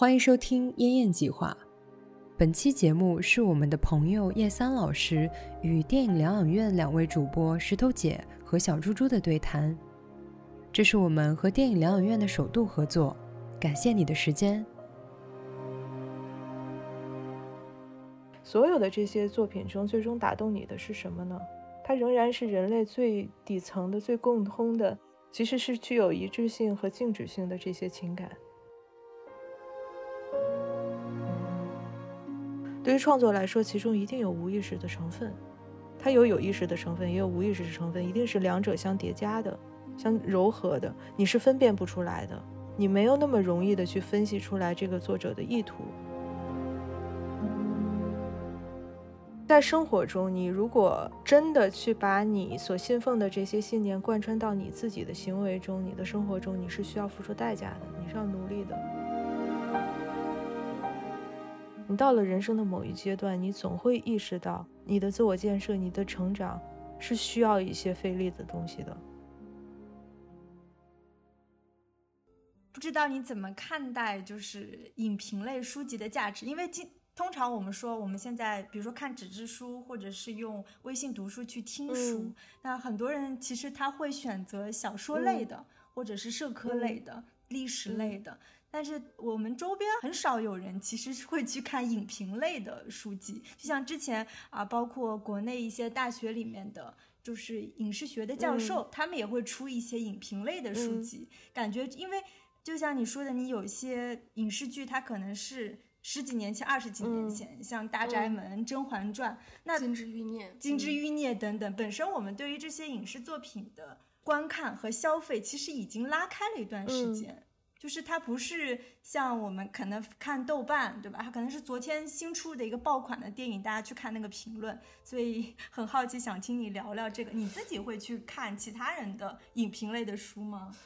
欢迎收听《燕燕计划》。本期节目是我们的朋友叶三老师与电影疗养院两位主播石头姐和小猪猪的对谈。这是我们和电影疗养院的首度合作，感谢你的时间。所有的这些作品中，最终打动你的是什么呢？它仍然是人类最底层的、最共通的，其实是具有一致性和静止性的这些情感。对于创作来说，其中一定有无意识的成分，它有有意识的成分，也有无意识的成分，一定是两者相叠加的、相柔和的。你是分辨不出来的，你没有那么容易的去分析出来这个作者的意图。在生活中，你如果真的去把你所信奉的这些信念贯穿到你自己的行为中、你的生活中，你是需要付出代价的，你是要努力的。你到了人生的某一阶段，你总会意识到，你的自我建设、你的成长，是需要一些费力的东西的。不知道你怎么看待就是影评类书籍的价值？因为今通常我们说，我们现在比如说看纸质书，或者是用微信读书去听书，那很多人其实他会选择小说类的，或者是社科类的、历史类的。但是我们周边很少有人其实是会去看影评类的书籍，就像之前啊，包括国内一些大学里面的，就是影视学的教授，他们也会出一些影评类的书籍。感觉因为就像你说的，你有一些影视剧，它可能是十几年前、二十几年前，像《大宅门》《甄嬛传》、那《金枝欲孽》《金枝欲孽》等等，本身我们对于这些影视作品的观看和消费，其实已经拉开了一段时间。就是它不是像我们可能看豆瓣，对吧？它可能是昨天新出的一个爆款的电影，大家去看那个评论，所以 很好奇，想听你聊聊这个。你自己会去看其他人的影评类的书吗？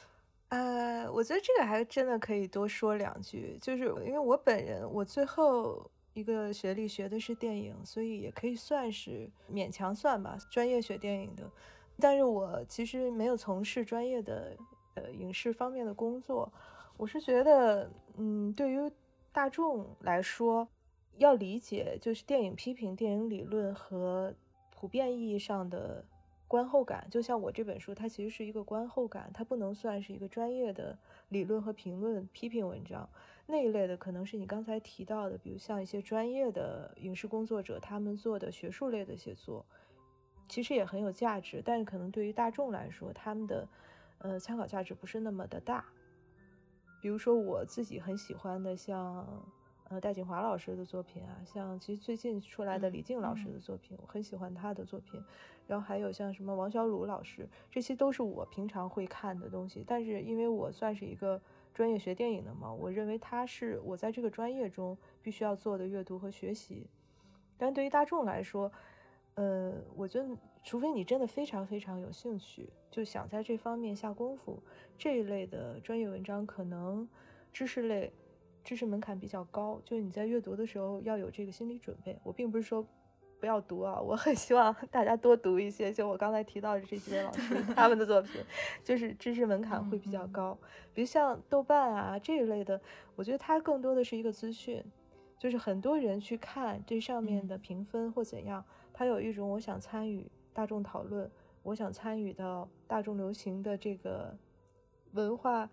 呃，我觉得这个还真的可以多说两句，就是因为我本人，我最后一个学历学的是电影，所以也可以算是勉强算吧，专业学电影的。但是我其实没有从事专业的呃影视方面的工作。我是觉得，嗯，对于大众来说，要理解就是电影批评、电影理论和普遍意义上的观后感。就像我这本书，它其实是一个观后感，它不能算是一个专业的理论和评论、批评文章那一类的。可能是你刚才提到的，比如像一些专业的影视工作者他们做的学术类的写作，其实也很有价值。但是可能对于大众来说，他们的呃参考价值不是那么的大。比如说我自己很喜欢的，像呃戴锦华老师的作品啊，像其实最近出来的李静老师的作品，我很喜欢他的作品。然后还有像什么王小鲁老师，这些都是我平常会看的东西。但是因为我算是一个专业学电影的嘛，我认为他是我在这个专业中必须要做的阅读和学习。但对于大众来说，呃，我觉得除非你真的非常非常有兴趣，就想在这方面下功夫，这一类的专业文章可能知识类知识门槛比较高，就是你在阅读的时候要有这个心理准备。我并不是说不要读啊，我很希望大家多读一些，就我刚才提到的这几位老师他们的作品，就是知识门槛会比较高。比如像豆瓣啊这一类的，我觉得它更多的是一个资讯，就是很多人去看这上面的评分或怎样。他有一种我想参与大众讨论，我想参与到大众流行的这个文化，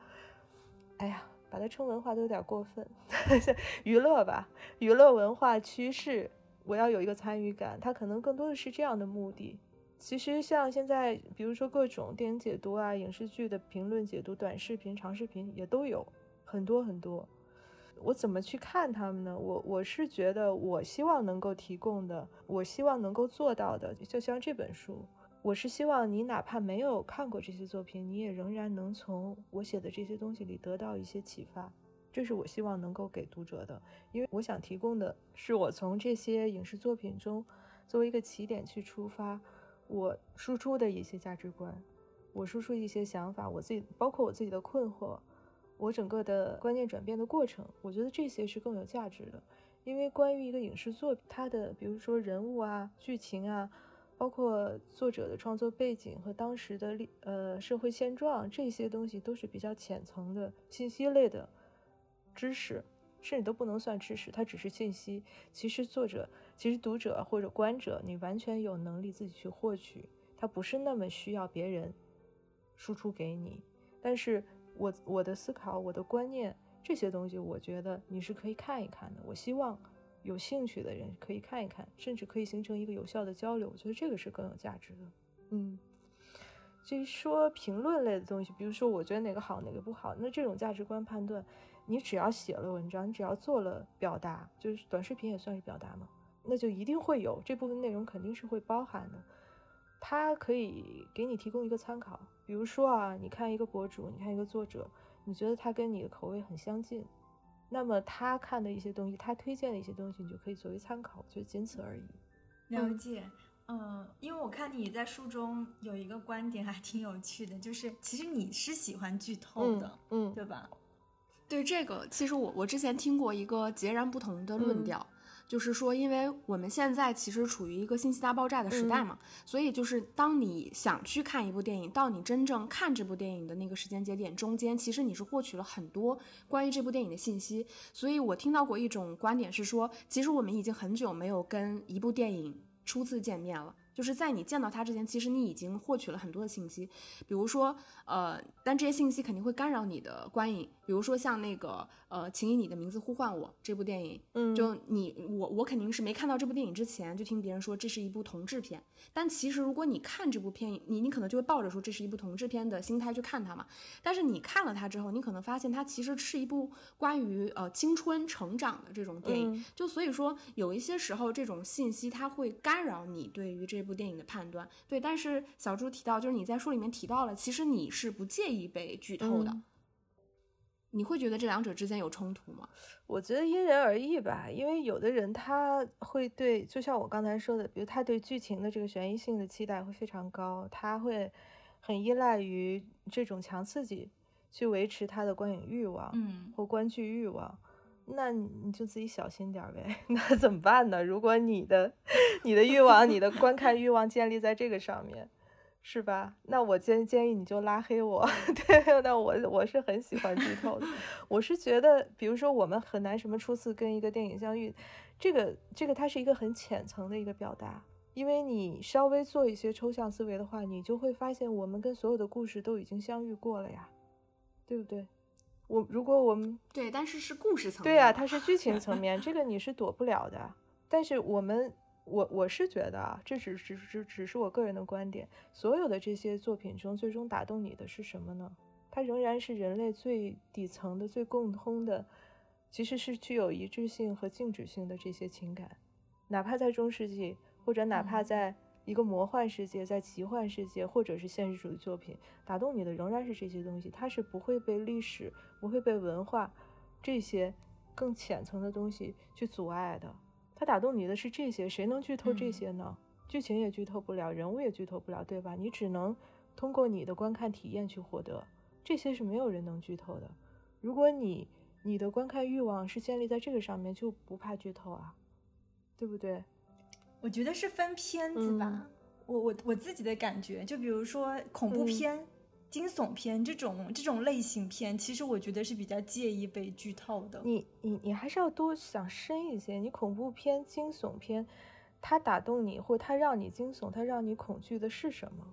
哎呀，把它称文化都有点过分，娱乐吧，娱乐文化趋势，我要有一个参与感。它可能更多的是这样的目的。其实像现在，比如说各种电影解读啊、影视剧的评论解读、短视频、长视频也都有很多很多。我怎么去看他们呢？我我是觉得，我希望能够提供的，我希望能够做到的，就像这本书，我是希望你哪怕没有看过这些作品，你也仍然能从我写的这些东西里得到一些启发。这是我希望能够给读者的，因为我想提供的是我从这些影视作品中作为一个起点去出发，我输出的一些价值观，我输出一些想法，我自己包括我自己的困惑。我整个的观念转变的过程，我觉得这些是更有价值的，因为关于一个影视作品，它的比如说人物啊、剧情啊，包括作者的创作背景和当时的历呃社会现状，这些东西都是比较浅层的信息类的知识。甚至都不能算知识，它只是信息。其实作者，其实读者或者观者，你完全有能力自己去获取，它不是那么需要别人输出给你。但是我我的思考，我的观念。这些东西，我觉得你是可以看一看的。我希望有兴趣的人可以看一看，甚至可以形成一个有效的交流。我觉得这个是更有价值的。嗯，至于说评论类的东西，比如说我觉得哪个好，哪个不好，那这种价值观判断，你只要写了文章，你只要做了表达，就是短视频也算是表达嘛，那就一定会有这部分内容肯定是会包含的。它可以给你提供一个参考。比如说啊，你看一个博主，你看一个作者。你觉得他跟你的口味很相近，那么他看的一些东西，他推荐的一些东西，你就可以作为参考，就仅此而已。了解，嗯，因为我看你在书中有一个观点还挺有趣的，就是其实你是喜欢剧透的，嗯，对吧？对这个，其实我我之前听过一个截然不同的论调。就是说，因为我们现在其实处于一个信息大爆炸的时代嘛，所以就是当你想去看一部电影，到你真正看这部电影的那个时间节点中间，其实你是获取了很多关于这部电影的信息。所以我听到过一种观点是说，其实我们已经很久没有跟一部电影初次见面了。就是在你见到他之前，其实你已经获取了很多的信息，比如说，呃，但这些信息肯定会干扰你的观影。比如说像那个，呃，请以你的名字呼唤我这部电影，嗯，就你我我肯定是没看到这部电影之前，就听别人说这是一部同志片。但其实如果你看这部片，你你可能就会抱着说这是一部同志片的心态去看它嘛。但是你看了它之后，你可能发现它其实是一部关于呃青春成长的这种电影。就所以说有一些时候这种信息它会干扰你对于这这部电影的判断，对，但是小猪提到，就是你在书里面提到了，其实你是不介意被剧透的，你会觉得这两者之间有冲突吗？我觉得因人而异吧，因为有的人他会对，就像我刚才说的，比如他对剧情的这个悬疑性的期待会非常高，他会很依赖于这种强刺激去维持他的观影欲望，嗯，或观剧欲望。那你就自己小心点呗。那怎么办呢？如果你的你的欲望、你的观看欲望建立在这个上面，是吧？那我建建议你就拉黑我。对，那我我是很喜欢剧透的。我是觉得，比如说我们很难什么初次跟一个电影相遇，这个这个它是一个很浅层的一个表达。因为你稍微做一些抽象思维的话，你就会发现我们跟所有的故事都已经相遇过了呀，对不对？我如果我们对，但是是故事层面，对呀，它是剧情层面，这个你是躲不了的。但是我们，我我是觉得啊，这只只只只是我个人的观点。所有的这些作品中，最终打动你的是什么呢？它仍然是人类最底层的、最共通的，其实是具有一致性和静止性的这些情感。哪怕在中世纪，或者哪怕在。一个魔幻世界，在奇幻世界或者是现实主义作品打动你的仍然是这些东西，它是不会被历史、不会被文化这些更浅层的东西去阻碍的。它打动你的是这些，谁能剧透这些呢？剧情也剧透不了，人物也剧透不了，对吧？你只能通过你的观看体验去获得，这些是没有人能剧透的。如果你你的观看欲望是建立在这个上面，就不怕剧透啊，对不对？我觉得是分片子吧，我我我自己的感觉，就比如说恐怖片、惊悚片这种这种类型片，其实我觉得是比较介意被剧透的。你你你还是要多想深一些。你恐怖片、惊悚片，它打动你，或它让你惊悚，它让你恐惧的是什么？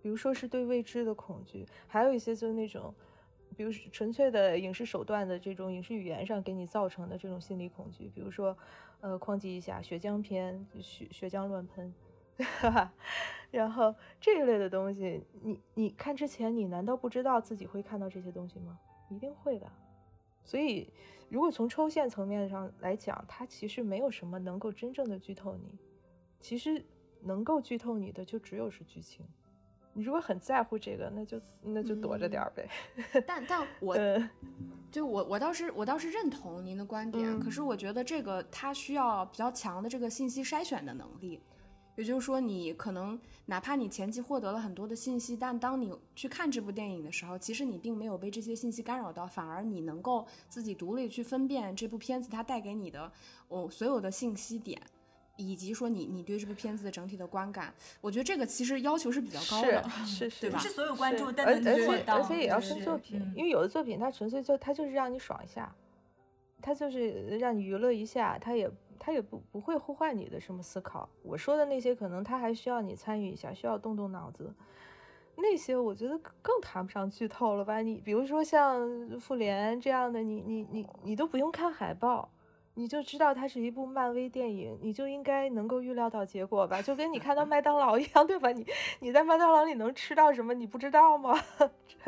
比如说是对未知的恐惧，还有一些就是那种，比如纯粹的影视手段的这种影视语言上给你造成的这种心理恐惧，比如说。呃，哐叽一下，血浆片，血血浆乱喷，哈哈。然后这一类的东西，你你看之前，你难道不知道自己会看到这些东西吗？一定会的。所以，如果从抽象层面上来讲，它其实没有什么能够真正的剧透你。其实能够剧透你的，就只有是剧情。你如果很在乎这个，那就那就躲着点儿呗。但但 我，就我我倒是我倒是认同您的观点，可是我觉得这个它需要比较强的这个信息筛选的能力。也就是说，你可能哪怕你前期获得了很多的信息，但当你去看这部电影的时候，其实你并没有被这些信息干扰到，反而你能够自己独立去分辨这部片子它带给你的哦所有的信息点。以及说你你对这部片子的整体的观感，我觉得这个其实要求是比较高的，是 是，不是所有观众都能做到。而且也要分作品，因为有的作品它纯粹就它就是让你爽一下，它就是让你娱乐一下，它也它也不不会呼唤你的什么思考。我说的那些，可能它还需要你参与一下，需要动动脑子。那些我觉得更谈不上剧透了吧？你比如说像《复联》这样的，你你你你都不用看海报，你就知道它是一部漫威电影，你就应该能够预料到结果吧？就跟你看到麦当劳一样，对吧？你你在麦当劳里能吃到什么，你不知道吗？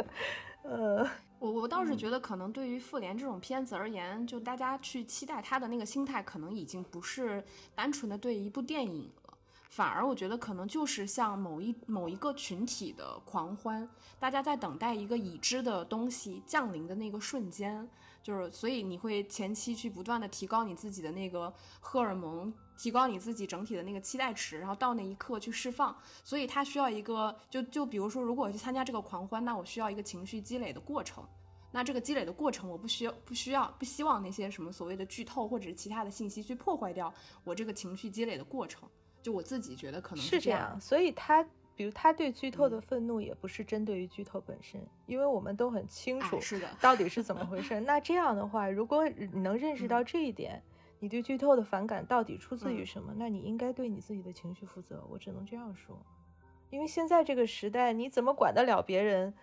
呃，我我倒是觉得，可能对于《复联》这种片子而言，就大家去期待它的那个心态，可能已经不是单纯的对一部电影了。反而我觉得可能就是像某一某一个群体的狂欢，大家在等待一个已知的东西降临的那个瞬间，就是所以你会前期去不断的提高你自己的那个荷尔蒙，提高你自己整体的那个期待值，然后到那一刻去释放。所以它需要一个就就比如说，如果我去参加这个狂欢，那我需要一个情绪积累的过程。那这个积累的过程，我不需要不需要不希望那些什么所谓的剧透或者是其他的信息去破坏掉我这个情绪积累的过程。就我自己觉得可能是这样，所以他，比如他对剧透的愤怒也不是针对于剧透本身，因为我们都很清楚是的 到底是怎么回事。那这样的话，如果你能认识到这一点，你对剧透的反感到底出自于什么？那你应该对你自己的情绪负责。我只能这样说，因为现在这个时代，你怎么管得了别人？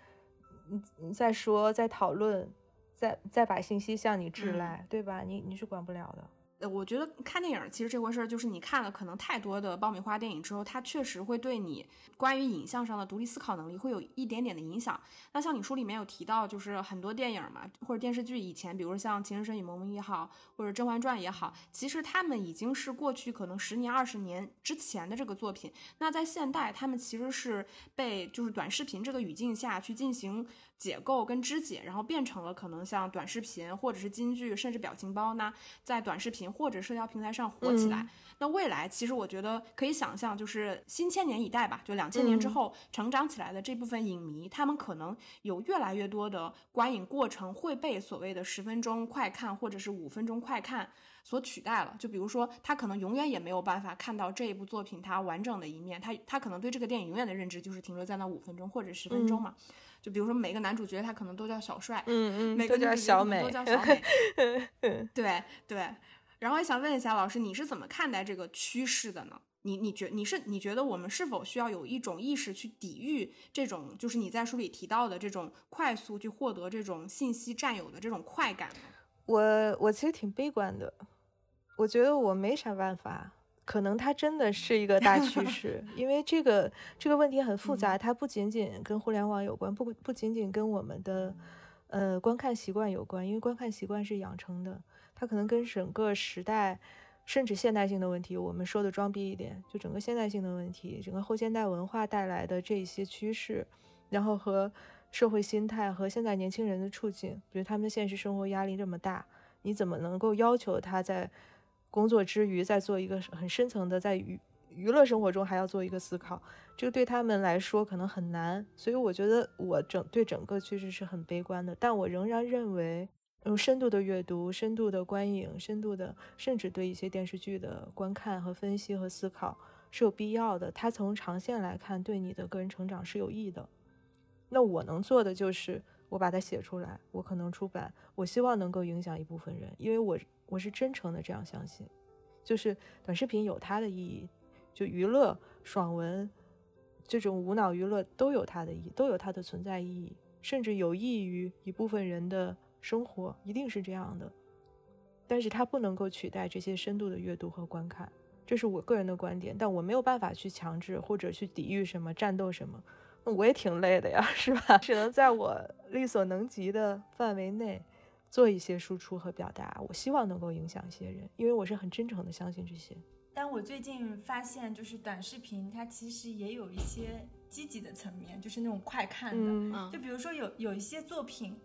你你再说，再讨论，再再把信息向你致来，对吧？你你是管不了的。我觉得看电影其实这回事儿，就是你看了可能太多的爆米花电影之后，它确实会对你关于影像上的独立思考能力会有一点点的影响。那像你书里面有提到，就是很多电影嘛，或者电视剧以前，比如像《情深深雨蒙蒙》也好，或者《甄嬛传》也好，其实他们已经是过去可能十年、二十年之前的这个作品。那在现代，他们其实是被就是短视频这个语境下去进行。解构跟肢解，然后变成了可能像短视频或者是金剧，甚至表情包呢，在短视频或者社交平台上火起来。那未来其实我觉得可以想象，就是新千年一代吧，就两千年之后成长起来的这部分影迷，他们可能有越来越多的观影过程会被所谓的十分钟快看或者是五分钟快看所取代了。就比如说，他可能永远也没有办法看到这一部作品它完整的一面，他他可能对这个电影永远的认知就是停留在那五分钟或者十分钟嘛。就比如说每个男主角他可能都叫小帅，嗯嗯，都叫 小美，都叫小美，对对。然后也想问一下老师，你是怎么看待这个趋势的呢？你你觉你是你觉得我们是否需要有一种意识去抵御这种，就是你在书里提到的这种快速去获得这种信息占有的这种快感呢？我我其实挺悲观的，我觉得我没啥办法。可能它真的是一个大趋 势，因为这个这个问题很复杂，它不仅仅跟互联网有关，不不仅仅跟我们的呃观看习惯有关，因为观看习惯是养成的，它可能跟整个时代甚至现代性的问题，我们说的装逼一点，就整个现代性的问题，整个后现代文化带来的这一些趋势，然后和社会心态和现在年轻人的处境，比如他们的现实生活压力这么大，你怎么能够要求他在？工作之余，再做一个很深层的，在娱娱乐生活中还要做一个思考，这个对他们来说可能很难。所以我觉得我整对整个趋势是很悲观的。但我仍然认为，用深度的阅读、深度的观影、深度的，甚至对一些电视剧的观看和分析和思考是有必要的。它从长线来看，对你的个人成长是有益的。那我能做的就是，我把它写出来，我可能出版，我希望能够影响一部分人，因为我。我是真诚的这样相信，就是短视频有它的意义，就娱乐、爽文这种无脑娱乐都有它的意义，都有它的存在意义，甚至有益于一部分人的生活，一定是这样的。但是它不能够取代这些深度的阅读和观看，这是我个人的观点。但我没有办法去强制或者去抵御什么、战斗什么，我也挺累的呀，是吧？只能在我力所能及的范围内。做一些输出和表达，我希望能够影响一些人，因为我是很真诚的相信这些。但我最近发现，就是短视频它其实也有一些积极的层面，就是那种快看的。就比如说有有一些作品，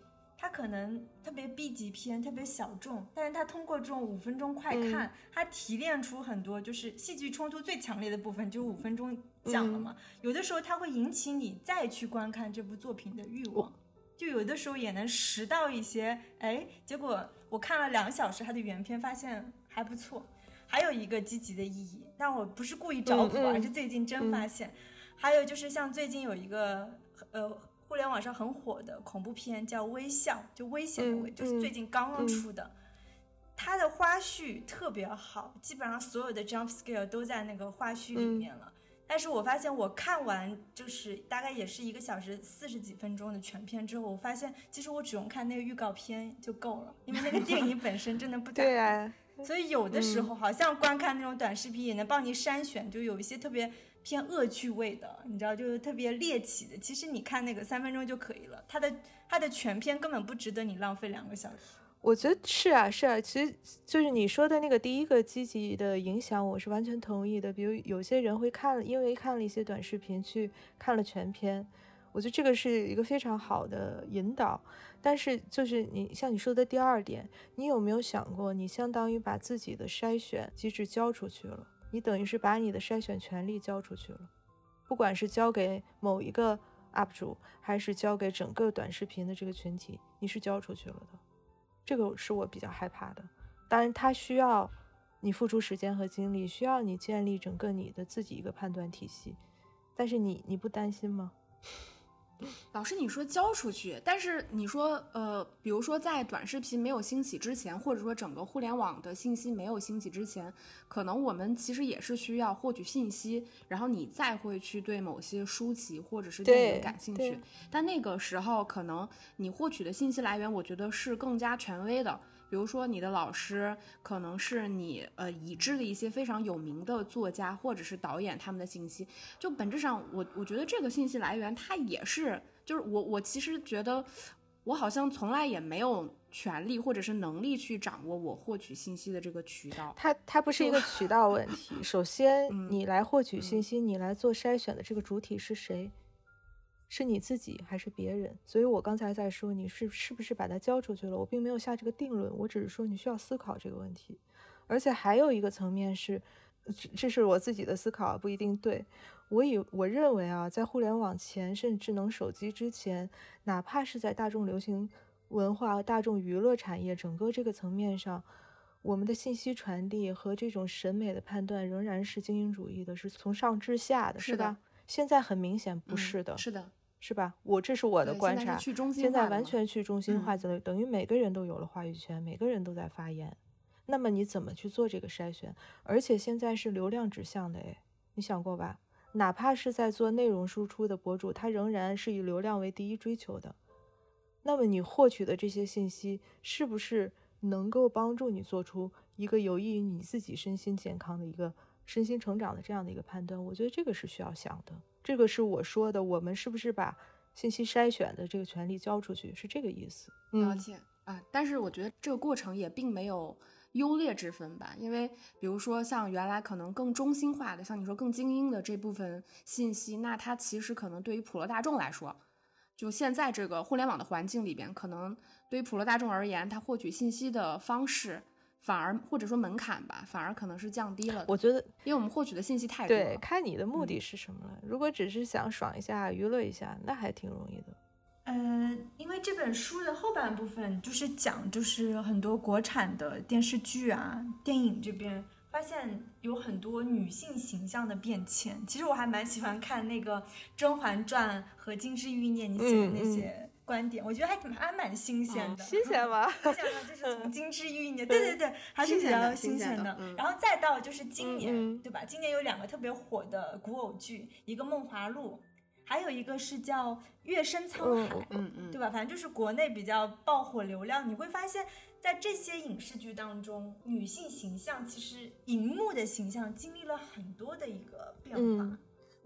它可能特别 B 级片，特别小众，但是它通过这种五分钟快看，它提炼出很多就是戏剧冲突最强烈的部分，就五分钟讲了嘛。有的时候它会引起你再去观看这部作品的欲望。就有的时候也能拾到一些，哎，结果我看了两小时它的原片，发现还不错。还有一个积极的意义，但我不是故意找补啊，是最近真发现。还有就是像最近有一个呃互联网上很火的恐怖片叫《微笑》，就危险的危，就是最近刚刚出的。它的花絮特别好，基本上所有的 jump scare 都在那个花絮里面了。但是我发现我看完就是大概也是一个小时四十几分钟的全片之后，我发现其实我只用看那个预告片就够了，因为那个电影本身真的不咋对啊，所以有的时候好像观看那种短视频也能帮你筛选，就有一些特别偏恶趣味的，你知道，就是特别猎奇的。其实你看那个三分钟就可以了，它的它的全篇根本不值得你浪费两个小时。我觉得是啊，是啊，其实就是你说的那个第一个积极的影响，我是完全同意的。比如有些人会看，因为看了一些短视频去看了全篇，我觉得这个是一个非常好的引导。但是就是你像你说的第二点，你有没有想过，你相当于把自己的筛选机制交出去了？你等于是把你的筛选权利交出去了，不管是交给某一个 UP 主，还是交给整个短视频的这个群体，你是交出去了的。这个是我比较害怕的，当然它需要你付出时间和精力，需要你建立整个你的自己一个判断体系，但是你你不担心吗？老师，你说交出去，但是你说，呃，比如说在短视频没有兴起之前，或者说整个互联网的信息没有兴起之前，可能我们其实也是需要获取信息，然后你再会去对某些书籍或者是电影感兴趣。但那个时候，可能你获取的信息来源，我觉得是更加权威的。比如说，你的老师可能是你呃已知的一些非常有名的作家或者是导演他们的信息，就本质上我我觉得这个信息来源它也是，就是我我其实觉得我好像从来也没有权利或者是能力去掌握我获取信息的这个渠道。它它不是一个 渠道问题，首先你来获取信息，你来做筛选的这个主体是谁？是你自己还是别人？所以我刚才在说你是是不是把它交出去了，我并没有下这个定论，我只是说你需要思考这个问题。而且还有一个层面是，这是我自己的思考，不一定对。我以我认为啊，在互联网前，甚至智能手机之前，哪怕是在大众流行文化、大众娱乐产业整个这个层面上，我们的信息传递和这种审美的判断仍然是精英主义的，是从上至下的，是吧？现在很明显不是的，是的。是吧？我这是我的观察。现在完全去中心化，等等于每个人都有了话语权，每个人都在发言。那么你怎么去做这个筛选？而且现在是流量指向的，哎，你想过吧？哪怕是在做内容输出的博主，他仍然是以流量为第一追求的。那么你获取的这些信息，是不是能够帮助你做出一个有益于你自己身心健康的一个身心成长的这样的一个判断？我觉得这个是需要想的。这个是我说的，我们是不是把信息筛选的这个权利交出去？是这个意思。了解啊，但是我觉得这个过程也并没有优劣之分吧，因为比如说像原来可能更中心化的，像你说更精英的这部分信息，那它其实可能对于普罗大众来说，就现在这个互联网的环境里边，可能对于普罗大众而言，他获取信息的方式。反而或者说门槛吧，反而可能是降低了。我觉得，因为我们获取的信息太多。对，看你的目的是什么了。如果只是想爽一下、娱乐一下，那还挺容易的。嗯，因为这本书的后半部分就是讲，就是很多国产的电视剧啊、电影这边发现有很多女性形象的变迁。其实我还蛮喜欢看那个《甄嬛传》和《金枝欲孽》，你写的那些。观点我觉得还挺还蛮新鲜的，新鲜吗？想想就是从金枝玉叶，对对对，还是比较新鲜的。然后再到就是今年，对吧？今年有两个特别火的古偶剧，一个《梦华录》，还有一个是叫《月升沧海》，嗯嗯，对吧？反正就是国内比较爆火流量。你会发现在这些影视剧当中，女性形象其实荧幕的形象经历了很多的一个变化。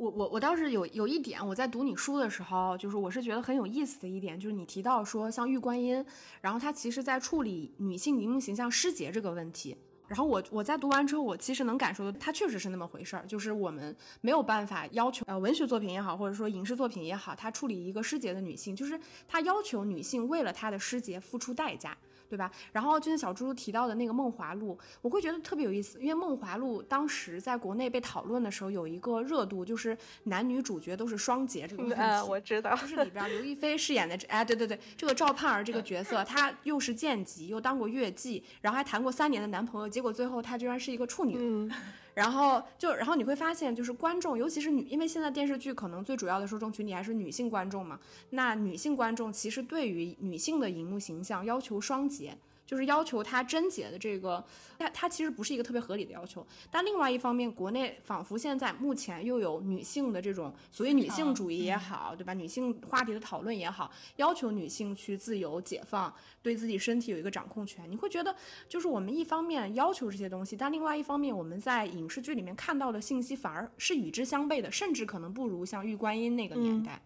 我我我倒是有有一点，我在读你书的时候，就是我是觉得很有意思的一点，就是你提到说像玉观音，然后他其实在处理女性荧幕形象失节这个问题。然后我我在读完之后，我其实能感受到，它确实是那么回事儿，就是我们没有办法要求呃文学作品也好，或者说影视作品也好，它处理一个失节的女性，就是它要求女性为了她的失节付出代价。对吧？然后就像小猪猪提到的那个《梦华录》，我会觉得特别有意思，因为《梦华录》当时在国内被讨论的时候，有一个热度，就是男女主角都是双节这个问题。我知道，就是里边刘亦菲饰演的，哎，对对对，这个赵盼儿这个角色，她又是剑姬，又当过月妓，然后还谈过三年的男朋友，结果最后她居然是一个处女。然后就，然后你会发现，就是观众，尤其是女，因为现在电视剧可能最主要的受众群体还是女性观众嘛。那女性观众其实对于女性的荧幕形象要求双节。就是要求他贞洁的这个，它它其实不是一个特别合理的要求。但另外一方面，国内仿佛现在目前又有女性的这种所谓女性主义也好，对吧？女性话题的讨论也好，要求女性去自由解放，对自己身体有一个掌控权。你会觉得，就是我们一方面要求这些东西，但另外一方面，我们在影视剧里面看到的信息反而是与之相悖的，甚至可能不如像玉观音那个年代。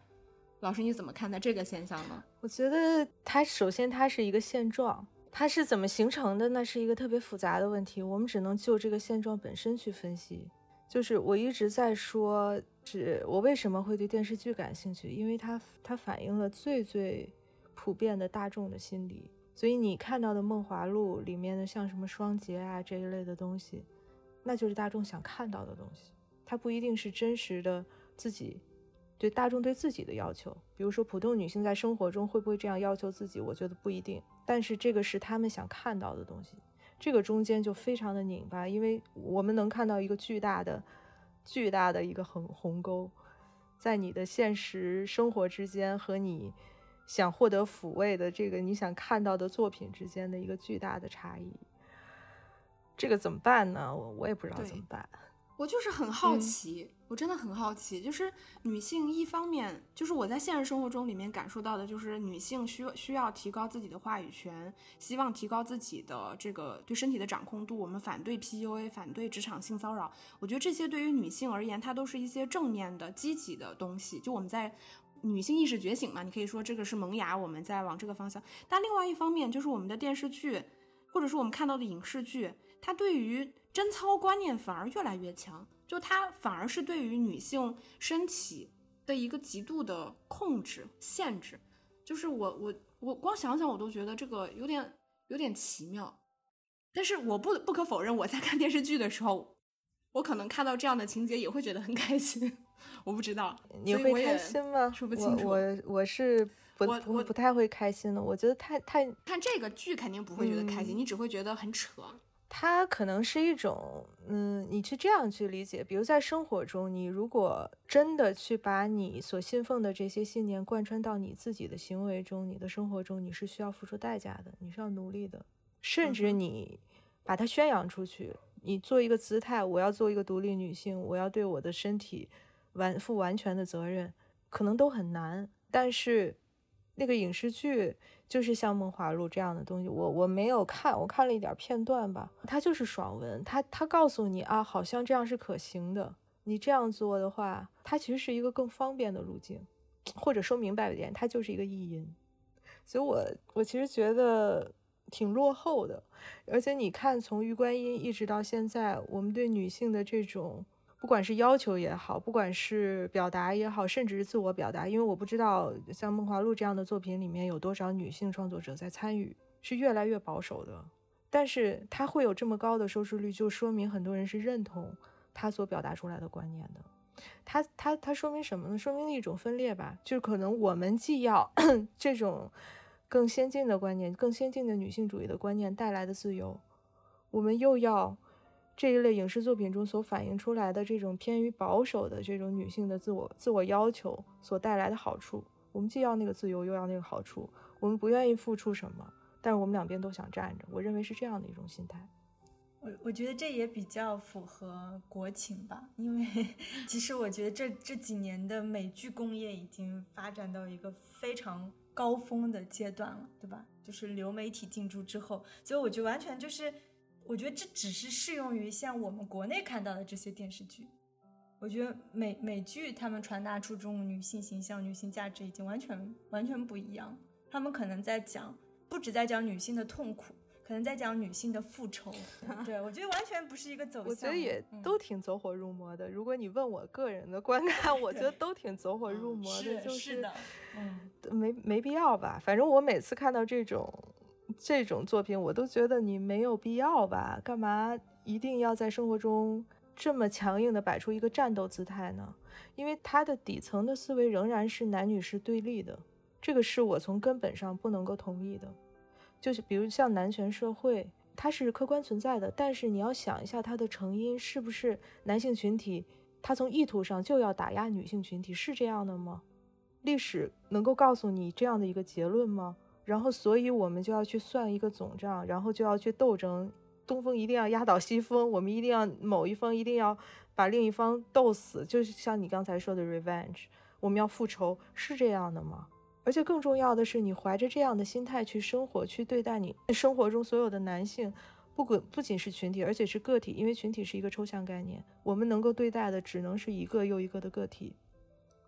老师，你怎么看待这个现象呢？我觉得它首先它是一个现状，它是怎么形成的，那是一个特别复杂的问题。我们只能就这个现状本身去分析。就是我一直在说，是我为什么会对电视剧感兴趣，因为它它反映了最最普遍的大众的心理。所以你看到的《梦华录》里面的像什么双节啊这一类的东西，那就是大众想看到的东西，它不一定是真实的自己。对大众对自己的要求，比如说普通女性在生活中会不会这样要求自己？我觉得不一定。但是这个是他们想看到的东西，这个中间就非常的拧巴，因为我们能看到一个巨大的、巨大的一个横鸿沟，在你的现实生活之间和你想获得抚慰的这个你想看到的作品之间的一个巨大的差异。这个怎么办呢？我我也不知道怎么办。我就是很好奇，我真的很好奇，就是女性一方面，就是我在现实生活中里面感受到的，就是女性需需要提高自己的话语权，希望提高自己的这个对身体的掌控度。我们反对 PUA，反对职场性骚扰。我觉得这些对于女性而言，它都是一些正面的、积极的东西。就我们在女性意识觉醒嘛，你可以说这个是萌芽，我们在往这个方向。但另外一方面，就是我们的电视剧，或者说我们看到的影视剧，它对于贞操观念反而越来越强，就它反而是对于女性身体的一个极度的控制、限制。就是我我我光想想我都觉得这个有点有点奇妙。但是我不不可否认，我在看电视剧的时候，我可能看到这样的情节也会觉得很开心。我不知道你会开心吗？说不清楚。我我是不不不太会开心的。我觉得太太看这个剧肯定不会觉得开心，你只会觉得很扯。它可能是一种，嗯，你去这样去理解，比如在生活中，你如果真的去把你所信奉的这些信念贯穿到你自己的行为中，你的生活中，你是需要付出代价的，你是要努力的，甚至你把它宣扬出去，你做一个姿态，我要做一个独立女性，我要对我的身体完负完全的责任，可能都很难，但是那个影视剧。就是像《梦华录》这样的东西，我我没有看，我看了一点片段吧。它就是爽文，它它告诉你啊，好像这样是可行的。你这样做的话，它其实是一个更方便的路径，或者说明白一点，它就是一个意淫。所以，我我其实觉得挺落后的。而且你看，从玉观音一直到现在，我们对女性的这种。不管是要求也好，不管是表达也好，甚至是自我表达，因为我不知道像《梦华录》这样的作品里面有多少女性创作者在参与，是越来越保守的。但是它会有这么高的收视率，就说明很多人是认同他所表达出来的观念的。它它它说明什么呢？说明一种分裂吧，就是可能我们既要 这种更先进的观念、更先进的女性主义的观念带来的自由，我们又要。这一类影视作品中所反映出来的这种偏于保守的这种女性的自我自我要求所带来的好处，我们既要那个自由，又要那个好处，我们不愿意付出什么，但是我们两边都想站着。我认为是这样的一种心态。我我觉得这也比较符合国情吧，因为 其实我觉得这这几年的美剧工业已经发展到一个非常高峰的阶段了，对吧？就是流媒体进驻之后，所以我觉得完全就是。我觉得这只是适用于像我们国内看到的这些电视剧。我觉得美美剧他们传达出这种女性形象、女性价值已经完全完全不一样。他们可能在讲，不止在讲女性的痛苦，可能在讲女性的复仇。对我觉得完全不是一个走向。我觉得也都挺走火入魔的。如果你问我个人的观看，我觉得都挺走火入魔的。就是的，嗯，没没必要吧？反正我每次看到这种。这种作品我都觉得你没有必要吧？干嘛一定要在生活中这么强硬的摆出一个战斗姿态呢？因为他的底层的思维仍然是男女是对立的，这个是我从根本上不能够同意的。就是比如像男权社会，它是客观存在的，但是你要想一下它的成因是不是男性群体，他从意图上就要打压女性群体，是这样的吗？历史能够告诉你这样的一个结论吗？然后所以我们就要去算一个总账，然后就要去斗争，东风一定要压倒西风，我们一定要某一方一定要把另一方斗死，就是像你刚才说的 revenge，我们要复仇，是这样的吗？而且更重要的是，你怀着这样的心态去生活，去对待你生活中所有的男性，不管不仅是群体，而且是个体，因为群体是一个抽象概念，我们能够对待的只能是一个又一个的个体，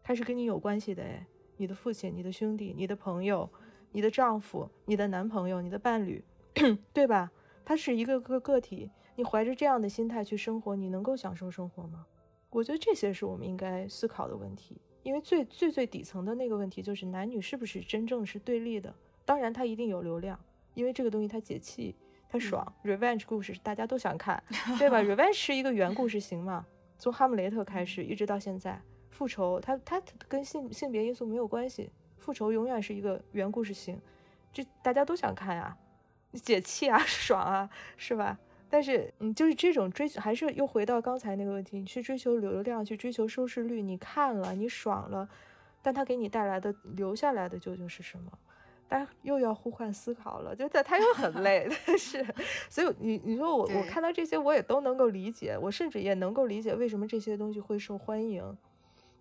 他是跟你有关系的，哎，你的父亲、你的兄弟、你的朋友、你的丈夫、你的男朋友、你的伴侣，对吧？他是一个个个体，你怀着这样的心态去生活，你能够享受生活吗？我觉得这些是我们应该思考的问题。因为最最最底层的那个问题就是男女是不是真正是对立的？当然，它一定有流量，因为这个东西它解气，它爽。Revenge 故事大家都想看，对吧？Revenge 是一个原故事型嘛，从哈姆雷特开始一直到现在，复仇它它跟性性别因素没有关系，复仇永远是一个原故事型，这大家都想看呀，解气啊，爽啊，是吧？但是，嗯，就是这种追求，还是又回到刚才那个问题，你去追求流量，去追求收视率，你看了，你爽了，但它给你带来的留下来的究竟是什么？但又要互换思考了，就在他又很累，但是，所以你你说我我看到这些我也都能够理解，我甚至也能够理解为什么这些东西会受欢迎，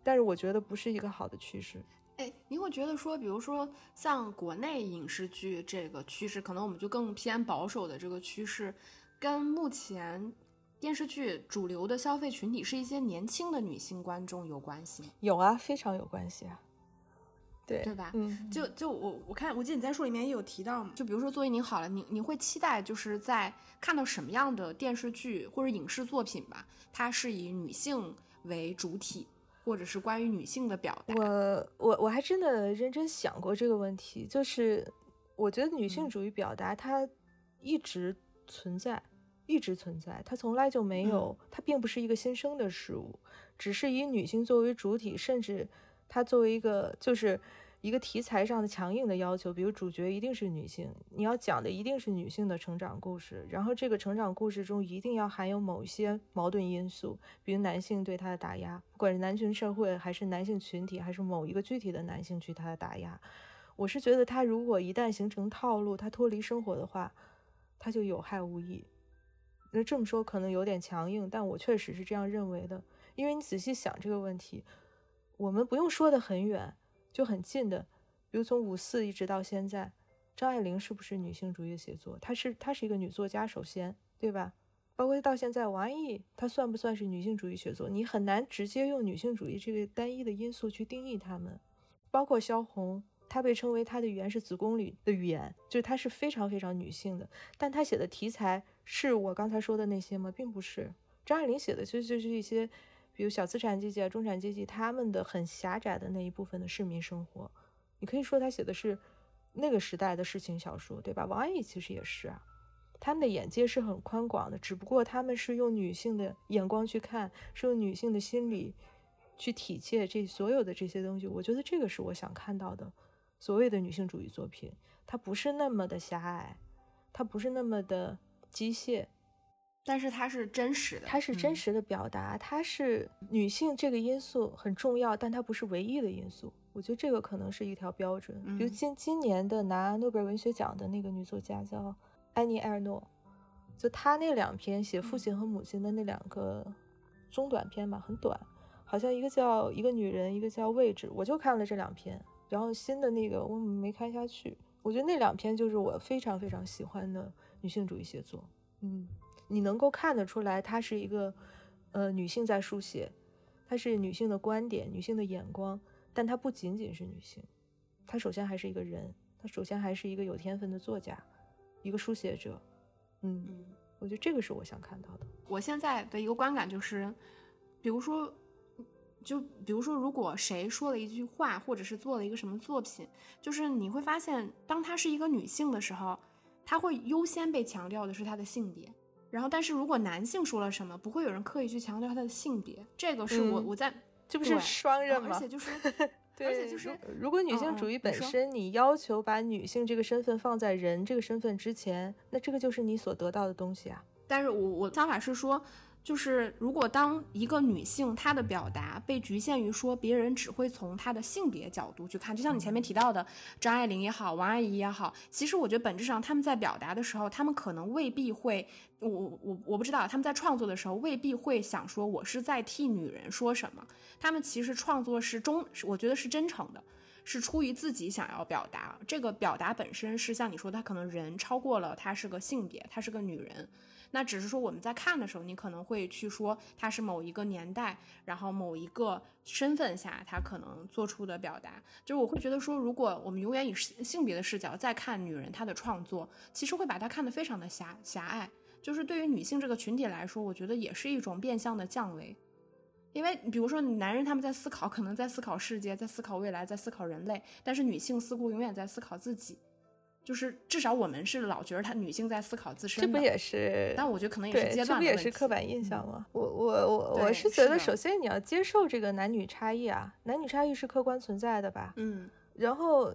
但是我觉得不是一个好的趋势。哎，你会觉得说，比如说像国内影视剧这个趋势，可能我们就更偏保守的这个趋势。跟目前电视剧主流的消费群体是一些年轻的女性观众有关系吗？有啊，非常有关系啊。对对吧？嗯，就就我我看，我记得你在书里面也有提到嘛。就比如说，作为您好了，你你会期待就是在看到什么样的电视剧或者影视作品吧？它是以女性为主体，或者是关于女性的表达。我我我还真的认真想过这个问题，就是我觉得女性主义表达它一直。存在，一直存在，它从来就没有，它并不是一个新生的事物，只是以女性作为主体，甚至它作为一个就是一个题材上的强硬的要求，比如主角一定是女性，你要讲的一定是女性的成长故事，然后这个成长故事中一定要含有某一些矛盾因素，比如男性对她的打压，不管是男权社会还是男性群体，还是某一个具体的男性对她的打压，我是觉得他如果一旦形成套路，他脱离生活的话。他就有害无益。那这么说可能有点强硬，但我确实是这样认为的。因为你仔细想这个问题，我们不用说的很远，就很近的，比如从五四一直到现在，张爱玲是不是女性主义写作？她是，她是一个女作家，首先，对吧？包括到现在，王安忆她算不算是女性主义写作？你很难直接用女性主义这个单一的因素去定义她们。包括萧红。她被称为她的语言是子宫里的语言，就是她是非常非常女性的。但她写的题材是我刚才说的那些吗？并不是。张爱玲写的其实就是一些，比如小资产阶级啊、中产阶级他们的很狭窄的那一部分的市民生活。你可以说他写的是那个时代的事情小说，对吧？王安忆其实也是啊，他们的眼界是很宽广的，只不过他们是用女性的眼光去看，是用女性的心理去体切这所有的这些东西。我觉得这个是我想看到的。所谓的女性主义作品，它不是那么的狭隘，它不是那么的机械，但是它是真实的，它是真实的表达，它是女性这个因素很重要，但它不是唯一的因素。我觉得这个可能是一条标准。比如今今年的拿诺贝尔文学奖的那个女作家叫安妮埃尔诺，就她那两篇写父亲和母亲的那两个中短篇吧，很短，好像一个叫一个女人，一个叫位置，我就看了这两篇。然后新的那个我没看下去，我觉得那两篇就是我非常非常喜欢的女性主义写作。嗯，你能够看得出来，它是一个呃女性在书写，它是女性的观点、女性的眼光，但它不仅仅是女性，她首先还是一个人，她首先还是一个有天分的作家，一个书写者。嗯，我觉得这个是我想看到的。我现在的一个观感就是，比如说。就比如说，如果谁说了一句话，或者是做了一个什么作品，就是你会发现，当她是一个女性的时候，她会优先被强调的是她的性别。然后，但是如果男性说了什么，不会有人刻意去强调他的性别。这个是我我在这不是双刃吗？而且就是，对，而且就是，如果女性主义本身，你要求把女性这个身份放在人这个身份之前，那这个就是你所得到的东西啊。但是我我想法是说。就是如果当一个女性她的表达被局限于说别人只会从她的性别角度去看，就像你前面提到的张爱玲也好，王阿姨也好，其实我觉得本质上他们在表达的时候，他们可能未必会，我我我我不知道他们在创作的时候未必会想说我是在替女人说什么，他们其实创作是中，我觉得是真诚的。是出于自己想要表达，这个表达本身是像你说，他可能人超过了他是个性别，她是个女人。那只是说我们在看的时候，你可能会去说她是某一个年代，然后某一个身份下他可能做出的表达。就是我会觉得说，如果我们永远以性别的视角再看女人她的创作，其实会把她看得非常的狭狭隘。就是对于女性这个群体来说，我觉得也是一种变相的降维。因为比如说男人他们在思考，可能在思考世界，在思考未来，在思考人类，但是女性似乎永远在思考自己。就是至少我们是老觉得她女性在思考自身，这不也是？但我觉得可能也是阶段这不也是刻板印象吗？我我我我是觉得，首先你要接受这个男女差异啊，男女差异是客观存在的吧？嗯。然后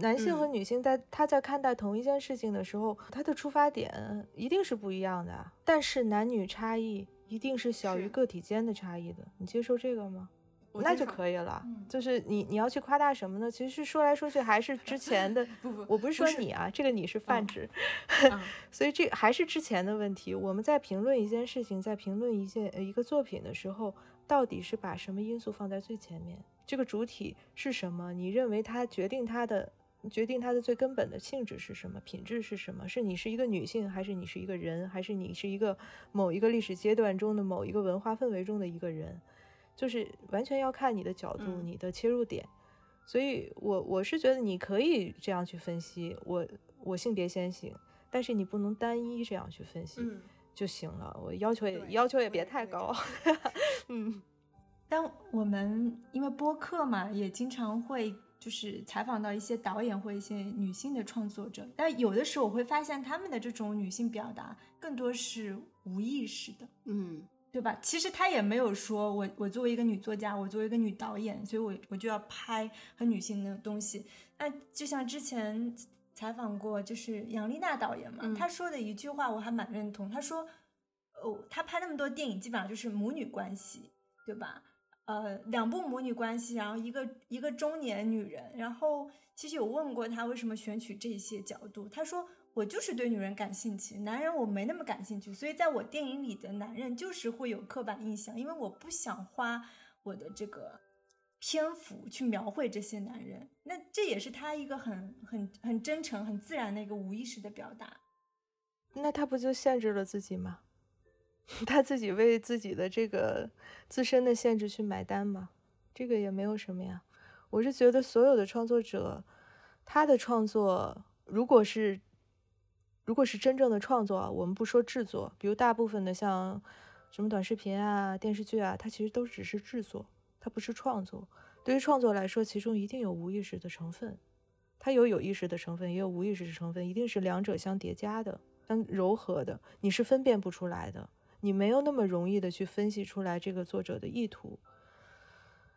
男性和女性在他在看待同一件事情的时候，他的出发点一定是不一样的。但是男女差异一定是小于个体间的差异的，你接受这个吗？那就可以了，就是你你要去夸大什么呢？其实说来说去还是之前的，不不，我不是说你啊，这个你是泛指，所以这还是之前的问题。我们在评论一件事情，在评论一件一个作品的时候，到底是把什么因素放在最前面？这个主体是什么？你认为它决定它的决定它的最根本的性质是什么？品质是什么？是你是一个女性，还是你是一个人，还是你是一个某一个历史阶段中的某一个文化氛围中的一个人？就是完全要看你的角度，你的切入点，所以我我是觉得你可以这样去分析，我我性别先行，但是你不能单一这样去分析就行了。我要求也要求也别太高，嗯。但我们因为播客嘛，也经常会就是采访到一些导演或一些女性的创作者，但有的时候我会发现他们的这种女性表达更多是无意识的，嗯。对吧？其实他也没有说，我我作为一个女作家，我作为一个女导演，所以我我就要拍很女性的东西。那就像之前采访过，就是杨丽娜导演嘛，她说的一句话我还蛮认同。她说，哦，她拍那么多电影，基本上就是母女关系，对吧？呃，两部母女关系，然后一个一个中年女人。然后其实有问过她为什么选取这些角度，她说。我就是对女人感兴趣，男人我没那么感兴趣，所以在我电影里的男人就是会有刻板印象，因为我不想花我的这个篇幅去描绘这些男人。那这也是他一个很很很真诚、很自然的一个无意识的表达。那他不就限制了自己吗？他自己为自己的这个自身的限制去买单吗？这个也没有什么呀。我是觉得所有的创作者，他的创作如果是。如果是真正的创作，我们不说制作，比如大部分的像什么短视频啊、电视剧啊，它其实都只是制作，它不是创作。对于创作来说，其中一定有无意识的成分，它有有意识的成分，也有无意识的成分，一定是两者相叠加的、相柔和的，你是分辨不出来的，你没有那么容易的去分析出来这个作者的意图，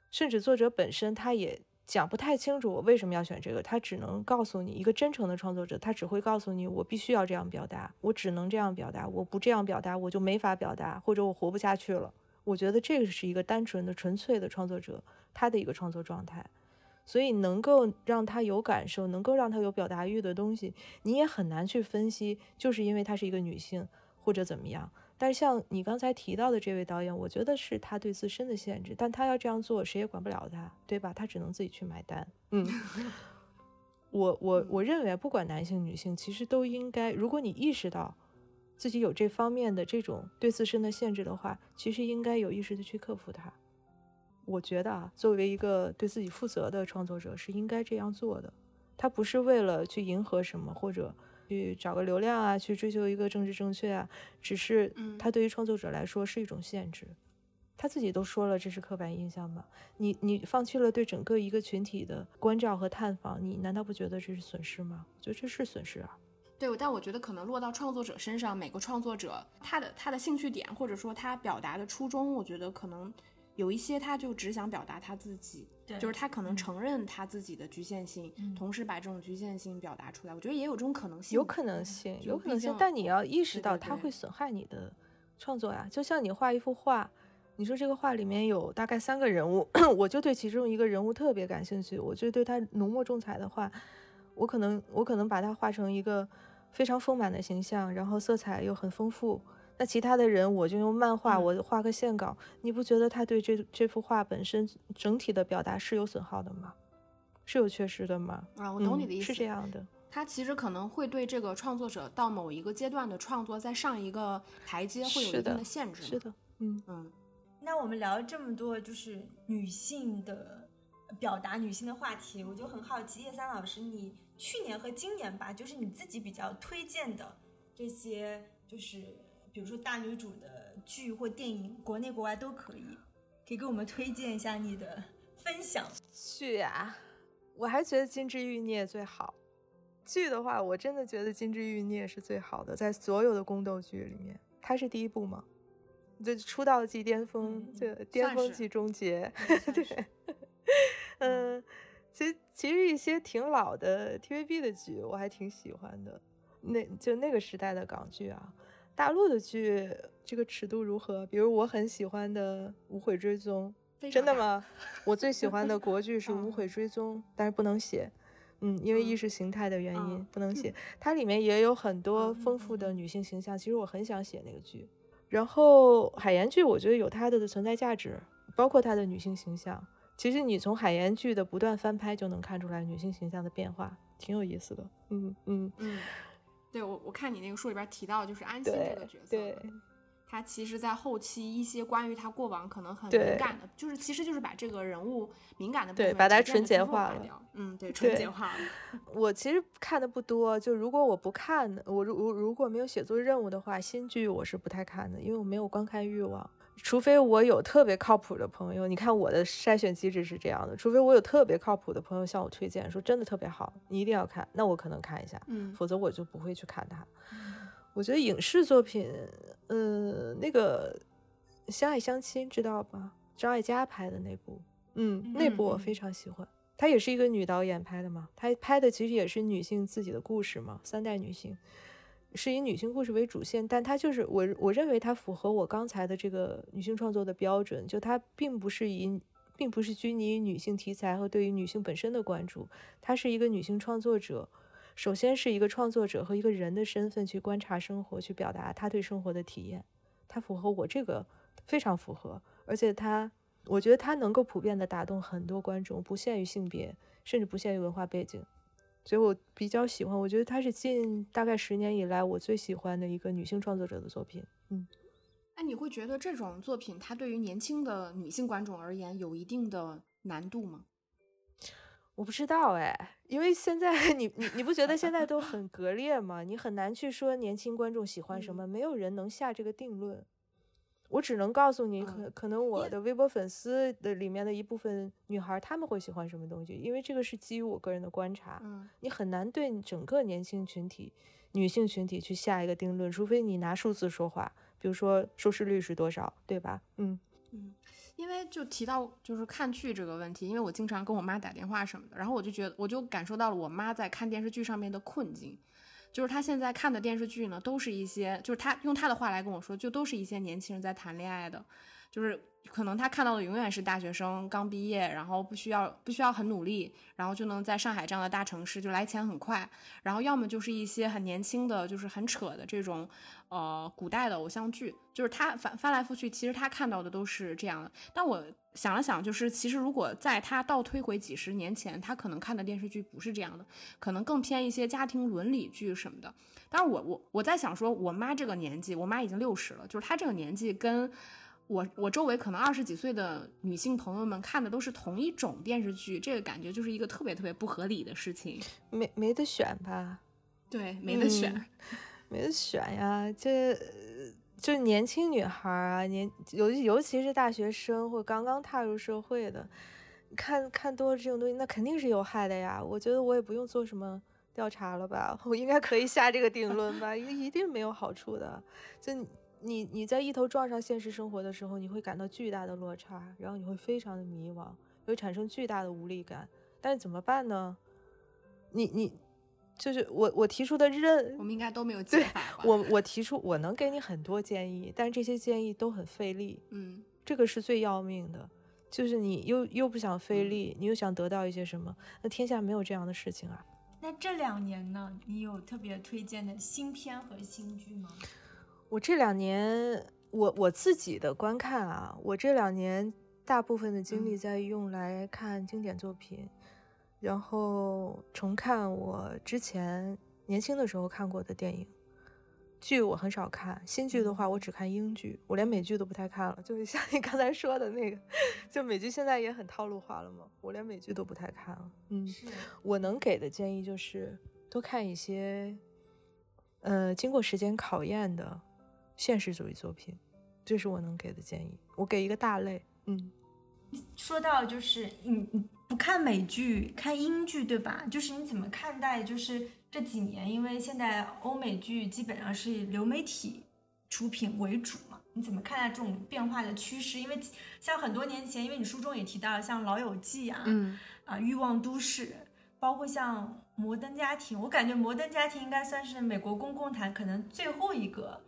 甚至作者本身他也。讲不太清楚我为什么要选这个，他只能告诉你一个真诚的创作者，他只会告诉你我必须要这样表达，我只能这样表达，我不这样表达我就没法表达，或者我活不下去了。我觉得这个是一个单纯的、纯粹的创作者他的一个创作状态，所以能够让他有感受，能够让他有表达欲的东西，你也很难去分析，就是因为她是一个女性或者怎么样。但是像你刚才提到的这位导演，我觉得是他对自身的限制，但他要这样做，谁也管不了他，对吧？他只能自己去买单。嗯，我我我认为，不管男性女性，其实都应该，如果你意识到自己有这方面的这种对自身的限制的话，其实应该有意识的去克服它。我觉得啊，作为一个对自己负责的创作者，是应该这样做的。他不是为了去迎合什么，或者。去找个流量啊，去追求一个政治正确啊，只是他对于创作者来说是一种限制。他自己都说了，这是刻板印象嘛？你你放弃了对整个一个群体的关照和探访，你难道不觉得这是损失吗？我觉得这是损失啊。对，但我觉得可能落到创作者身上，每个创作者他的他的兴趣点或者说他表达的初衷，我觉得可能。有一些他就只想表达他自己，就是他可能承认他自己的局限性，同时把这种局限性表达出来。我觉得也有这种可能性，有可能性，有可能性。但你要意识到他会损害你的创作呀。就像你画一幅画，你说这个画里面有大概三个人物，我就对其中一个人物特别感兴趣，我就对他浓墨重彩的画，我可能我可能把它画成一个非常丰满的形象，然后色彩又很丰富。那其他的人我就用漫画，我画个线稿，你不觉得他对这这幅画本身整体的表达是有损耗的吗？是有缺失的吗？啊，我懂你的意思，是这样的。他其实可能会对这个创作者到某一个阶段的创作再上一个台阶会有一定的限制。是的，嗯嗯。那我们聊了这么多，就是女性的表达、女性的话题，我就很好奇，叶三老师，你去年和今年吧，就是你自己比较推荐的这些，就是比如说大女主的剧或电影，国内国外都可以，可以给我们推荐一下你的分享。剧啊。我还觉得《金枝欲孽》最好，剧的话，我真的觉得《金枝欲孽》是最好的，在所有的宫斗剧里面，它是第一部吗？就出道即巅峰，就巅峰即终结。对，嗯，其实其实一些挺老的 TVB 的剧我还挺喜欢的，那就那个时代的港剧啊，大陆的剧这个尺度如何？比如我很喜欢的《无悔追踪》。真的吗？我最喜欢的国剧是 《无悔追踪》，但是不能写，嗯，因为意识形态的原因不能写。它里面也有很多丰富的女性形象，其实我很想写那个剧。然后海盐剧，我觉得有它的存在价值，包括它的女性形象。其实你从海盐剧的不断翻拍就能看出来女性形象的变化，挺有意思的。嗯嗯嗯，对我我看你那个书里边提到就是安心这个角色。对。他其实，在后期一些关于他过往可能很敏感的，就是其实就是把这个人物敏感的部分，对，把它纯洁化了。嗯，对，纯洁化了。我其实看的不多，就如果我不看，我如如如果没有写作任务的话，新剧我是不太看的，因为我没有观看欲望。除非我有特别靠谱的朋友，你看我的筛选机制是这样的，除非我有特别靠谱的朋友向我推荐，说真的特别好，你一定要看，那我可能看一下，嗯，否则我就不会去看它。我觉得影视作品，嗯，那个《相爱相亲》知道吧？张艾嘉拍的那部，嗯，那部我非常喜欢。她也是一个女导演拍的嘛，她拍的其实也是女性自己的故事嘛，三代女性，是以女性故事为主线，但她就是我我认为她符合我刚才的这个女性创作的标准，就她并不是以，并不是拘泥于女性题材和对于女性本身的关注，她是一个女性创作者。首先是一个创作者和一个人的身份去观察生活，去表达他对生活的体验，它符合我这个非常符合，而且它，我觉得它能够普遍的打动很多观众，不限于性别，甚至不限于文化背景，所以我比较喜欢，我觉得她是近大概十年以来我最喜欢的一个女性创作者的作品。嗯，那你会觉得这种作品它对于年轻的女性观众而言有一定的难度吗？我不知道哎，因为现在 你你你不觉得现在都很 割裂吗？你很难去说年轻观众喜欢什么，没有人能下这个定论。我只能告诉你，可可能我的微博粉丝的里面的一部分女孩，她们会喜欢什么东西，因为这个是基于我个人的观察。嗯，你很难对整个年轻群体、女性群体去下一个定论，除非你拿数字说话，比如说收视率是多少，对吧？嗯嗯。因为就提到就是看剧这个问题，因为我经常跟我妈打电话什么的，然后我就觉得我就感受到了我妈在看电视剧上面的困境，就是他现在看的电视剧呢，都是一些就是他用他的话来跟我说，就都是一些年轻人在谈恋爱的，就是。可能他看到的永远是大学生刚毕业，然后不需要不需要很努力，然后就能在上海这样的大城市就来钱很快，然后要么就是一些很年轻的，就是很扯的这种，呃，古代的偶像剧，就是他翻翻来覆去，其实他看到的都是这样的。但我想了想，就是其实如果在他倒推回几十年前，他可能看的电视剧不是这样的，可能更偏一些家庭伦理剧什么的。但是我我我在想说，我妈这个年纪，我妈已经六十了，就是她这个年纪跟。我我周围可能二十几岁的女性朋友们看的都是同一种电视剧，这个感觉就是一个特别特别不合理的事情。没没得选吧？对，没得选，没得选呀。这就年轻女孩啊，年尤尤其是大学生或刚刚踏入社会的，看看多了这种东西，那肯定是有害的呀。我觉得我也不用做什么调查了吧，我应该可以下这个定论吧，一一定没有好处的。就。你你在一头撞上现实生活的时候，你会感到巨大的落差，然后你会非常的迷惘，会产生巨大的无力感。但是怎么办呢？你你就是我我提出的任，我们应该都没有解法吧？我我提出我能给你很多建议，但这些建议都很费力。嗯，这个是最要命的，就是你又又不想费力，你又想得到一些什么？那天下没有这样的事情啊。那这两年呢，你有特别推荐的新片和新剧吗？我这两年，我我自己的观看啊，我这两年大部分的精力在用来看经典作品，然后重看我之前年轻的时候看过的电影。剧我很少看，新剧的话我只看英剧，我连美剧都不太看了。就是像你刚才说的那个，就美剧现在也很套路化了嘛，我连美剧都不太看了。嗯，我能给的建议就是多看一些，呃，经过时间考验的。现实主义作品，这是我能给的建议。我给一个大类，嗯，说到就是你你不看美剧，看英剧对吧？就是你怎么看待就是这几年，因为现在欧美剧基本上是以流媒体出品为主嘛？你怎么看待这种变化的趋势？因为像很多年前，因为你书中也提到，像《老友记》啊，嗯啊，《欲望都市》，包括像《摩登家庭》，我感觉《摩登家庭》应该算是美国公共台可能最后一个。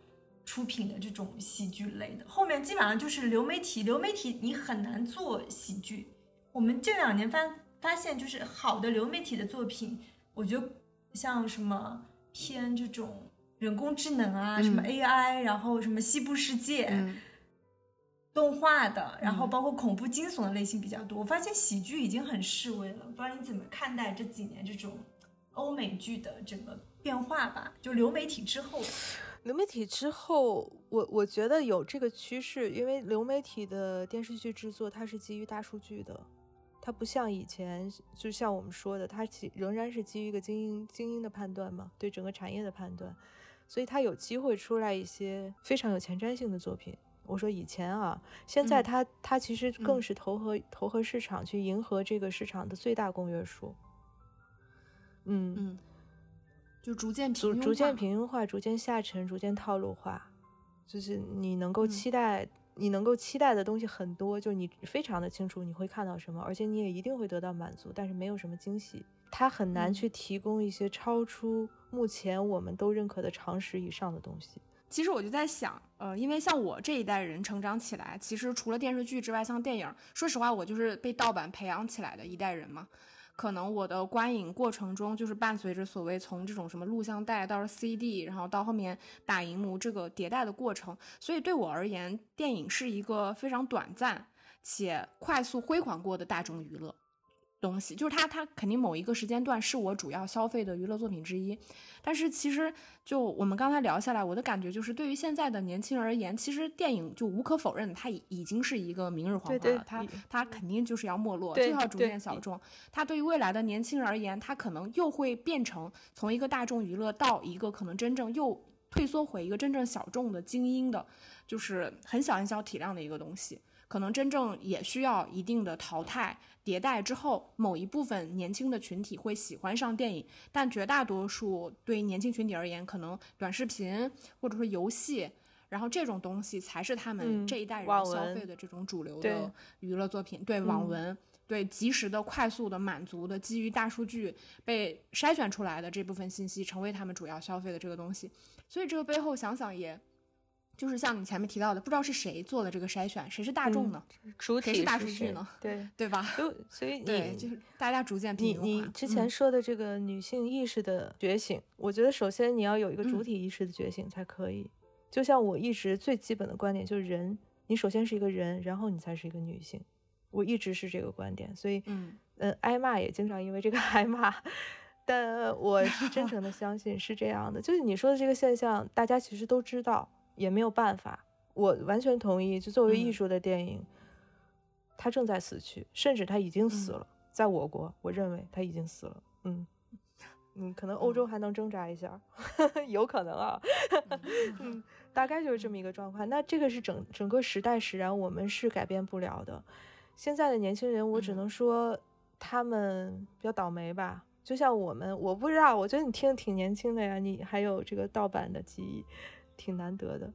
出品的这种喜剧类的，后面基本上就是流媒体。流媒体你很难做喜剧。我们这两年发发现，就是好的流媒体的作品，我觉得像什么偏这种人工智能啊，什么 AI，然后什么西部世界动画的，然后包括恐怖惊悚的类型比较多。我发现喜剧已经很示威了。不知道你怎么看待这几年这种欧美剧的整个变化吧？就流媒体之后。流媒体之后，我我觉得有这个趋势，因为流媒体的电视剧制作它是基于大数据的，它不像以前，就像我们说的，它其仍然是基于一个精英精英的判断嘛，对整个产业的判断，所以它有机会出来一些非常有前瞻性的作品。我说以前啊，现在它它其实更是投合投合市场，去迎合这个市场的最大公约数。嗯嗯。就逐渐逐逐渐平庸化，逐渐下沉，逐渐套路化，就是你能够期待，你能够期待的东西很多，就你非常的清楚你会看到什么，而且你也一定会得到满足，但是没有什么惊喜，它很难去提供一些超出目前我们都认可的常识以上的东西。其实我就在想，呃，因为像我这一代人成长起来，其实除了电视剧之外，像电影，说实话，我就是被盗版培养起来的一代人嘛。可能我的观影过程中，就是伴随着所谓从这种什么录像带到 CD，然后到后面打银幕这个迭代的过程，所以对我而言，电影是一个非常短暂且快速辉煌过的大众娱乐。东西就是它，它肯定某一个时间段是我主要消费的娱乐作品之一。但是其实就我们刚才聊下来，我的感觉就是，对于现在的年轻人而言，其实电影就无可否认，它已已经是一个明日黄花了。它它肯定就是要没落，就要逐渐小众。它对于未来的年轻人而言，它可能又会变成从一个大众娱乐到一个可能真正又退缩回一个真正小众的精英的，就是很小很小体量的一个东西。可能真正也需要一定的淘汰迭代之后，某一部分年轻的群体会喜欢上电影，但绝大多数对年轻群体而言，可能短视频或者说游戏，然后这种东西才是他们这一代人消费的这种主流的娱乐作品。对网文，对及时的、快速的、满足的，基于大数据被筛选出来的这部分信息，成为他们主要消费的这个东西。所以这个背后想想也。就是像你前面提到的，不知道是谁做了这个筛选，谁是大众呢？主体是大数据呢？对 对吧？就所以你就是大家逐渐你你之前说的这个女性意识的觉醒，我觉得首先你要有一个主体意识的觉醒才可以。就像我一直最基本的观点就是人，你首先是一个人，然后你才是一个女性。我一直是这个观点，所以嗯嗯，挨骂也经常因为这个挨骂，但我是真诚的相信是这样的。就是你说的这个现象，大家其实都知道。也没有办法，我完全同意。就作为艺术的电影，它正在死去，甚至它已经死了。在我国，我认为它已经死了。嗯嗯，可能欧洲还能挣扎一下，有可能啊。嗯，大概就是这么一个状况。那这个是整整个时代使然，我们是改变不了的。现在的年轻人，我只能说他们比较倒霉吧。就像我们，我不知道，我觉得你听挺年轻的呀，你还有这个盗版的记忆。挺难得的，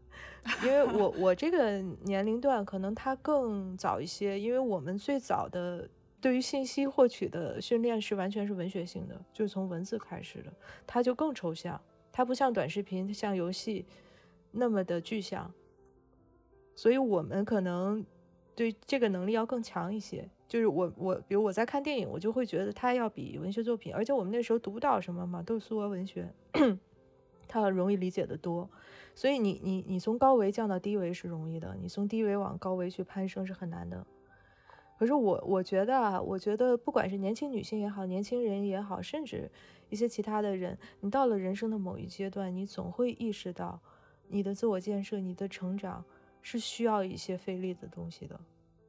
因为我我这个年龄段可能他更早一些，因为我们最早的对于信息获取的训练是完全是文学性的，就是从文字开始的，它就更抽象，它不像短视频、像游戏那么的具象，所以我们可能对这个能力要更强一些。就是我我比如我在看电影，我就会觉得它要比文学作品，而且我们那时候读不到什么嘛，都是苏俄文学，它容易理解的多。所以你你你从高维降到低维是容易的，你从低维往高维去攀升是很难的。可是我我觉得啊，我觉得不管是年轻女性也好，年轻人也好，甚至一些其他的人，你到了人生的某一阶段，你总会意识到，你的自我建设、你的成长是需要一些费力的东西的。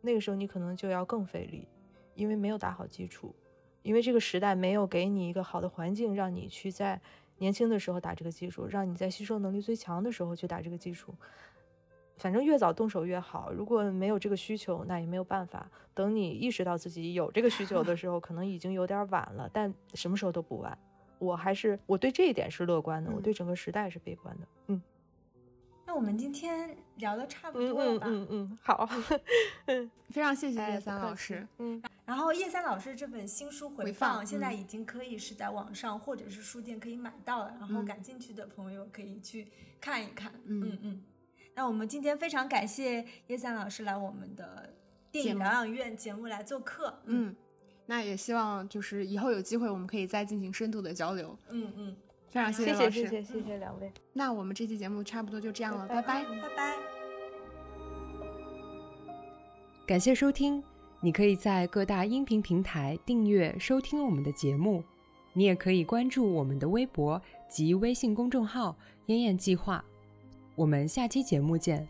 那个时候你可能就要更费力，因为没有打好基础，因为这个时代没有给你一个好的环境，让你去在。年轻的时候打这个基础，让你在吸收能力最强的时候去打这个基础。反正越早动手越好。如果没有这个需求，那也没有办法。等你意识到自己有这个需求的时候，可能已经有点晚了。但什么时候都不晚。我还是我对这一点是乐观的，我对整个时代是悲观的。嗯。那我们今天聊的差不多了吧？嗯嗯，好，嗯，非常谢谢叶三老师。嗯，然后叶三老师这本新书回放现在已经可以是在网上或者是书店可以买到了，然后感兴趣的朋友可以去看一看。嗯嗯。那我们今天非常感谢叶三老师来我们的电影疗养院节目来做客。嗯，那也希望就是以后有机会我们可以再进行深度的交流。嗯嗯。非常谢谢老师，谢谢谢谢两位。那我们这期节目差不多就这样了，拜拜拜拜。感谢收听，你可以在各大音频平台订阅收听我们的节目，你也可以关注我们的微博及微信公众号“燕燕计划”。我们下期节目见。